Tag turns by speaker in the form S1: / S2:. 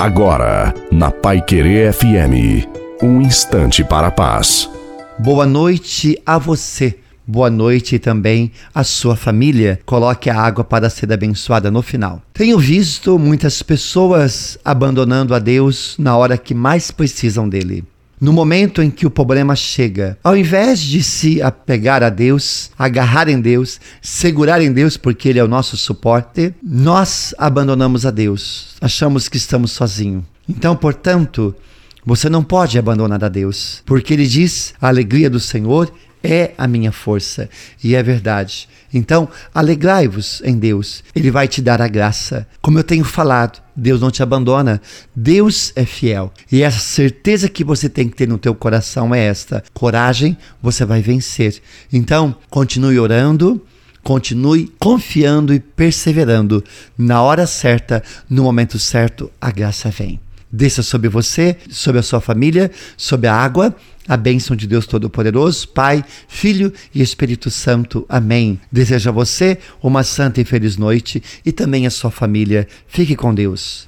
S1: Agora, na Pai Querer FM, um instante para a paz.
S2: Boa noite a você. Boa noite também à sua família. Coloque a água para ser abençoada no final. Tenho visto muitas pessoas abandonando a Deus na hora que mais precisam dele. No momento em que o problema chega, ao invés de se apegar a Deus, agarrar em Deus, segurar em Deus, porque Ele é o nosso suporte, nós abandonamos a Deus, achamos que estamos sozinhos. Então, portanto, você não pode abandonar a Deus, porque Ele diz: a alegria do Senhor é a minha força. E é verdade. Então, alegrai-vos em Deus. Ele vai te dar a graça. Como eu tenho falado, Deus não te abandona. Deus é fiel. E essa certeza que você tem que ter no teu coração é esta: coragem, você vai vencer. Então, continue orando. Continue confiando e perseverando. Na hora certa, no momento certo, a graça vem desça sobre você, sobre a sua família, sobre a água, a bênção de Deus Todo-Poderoso, Pai, Filho e Espírito Santo. Amém. Desejo a você uma santa e feliz noite e também a sua família. Fique com Deus.